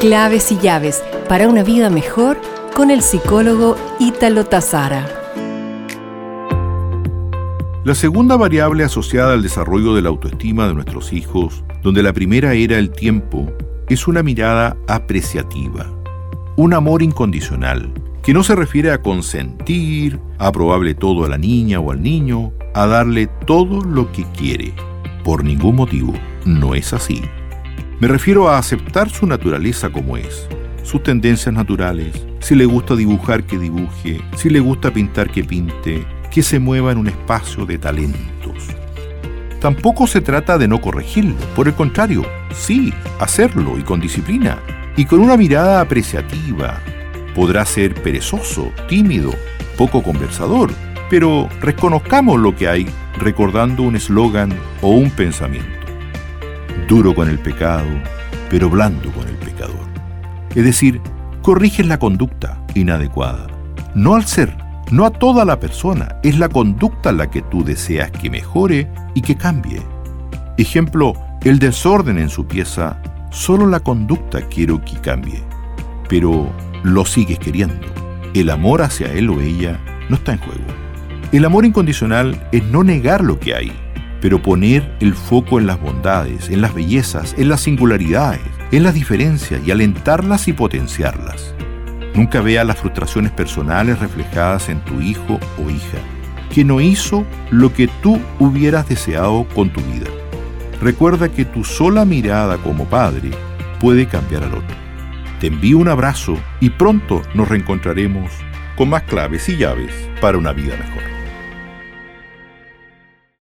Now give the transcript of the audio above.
Claves y llaves para una vida mejor con el psicólogo Ítalo Tazara. La segunda variable asociada al desarrollo de la autoestima de nuestros hijos, donde la primera era el tiempo, es una mirada apreciativa, un amor incondicional, que no se refiere a consentir, a aprobarle todo a la niña o al niño, a darle todo lo que quiere. Por ningún motivo, no es así. Me refiero a aceptar su naturaleza como es, sus tendencias naturales, si le gusta dibujar que dibuje, si le gusta pintar que pinte, que se mueva en un espacio de talentos. Tampoco se trata de no corregirlo, por el contrario, sí, hacerlo y con disciplina, y con una mirada apreciativa. Podrá ser perezoso, tímido, poco conversador, pero reconozcamos lo que hay recordando un eslogan o un pensamiento duro con el pecado, pero blando con el pecador. Es decir, corriges la conducta inadecuada. No al ser, no a toda la persona, es la conducta la que tú deseas que mejore y que cambie. Ejemplo, el desorden en su pieza, solo la conducta quiero que cambie, pero lo sigues queriendo. El amor hacia él o ella no está en juego. El amor incondicional es no negar lo que hay, pero poner el foco en las bondades, en las bellezas, en las singularidades, en las diferencias y alentarlas y potenciarlas. Nunca vea las frustraciones personales reflejadas en tu hijo o hija, que no hizo lo que tú hubieras deseado con tu vida. Recuerda que tu sola mirada como padre puede cambiar al otro. Te envío un abrazo y pronto nos reencontraremos con más claves y llaves para una vida mejor.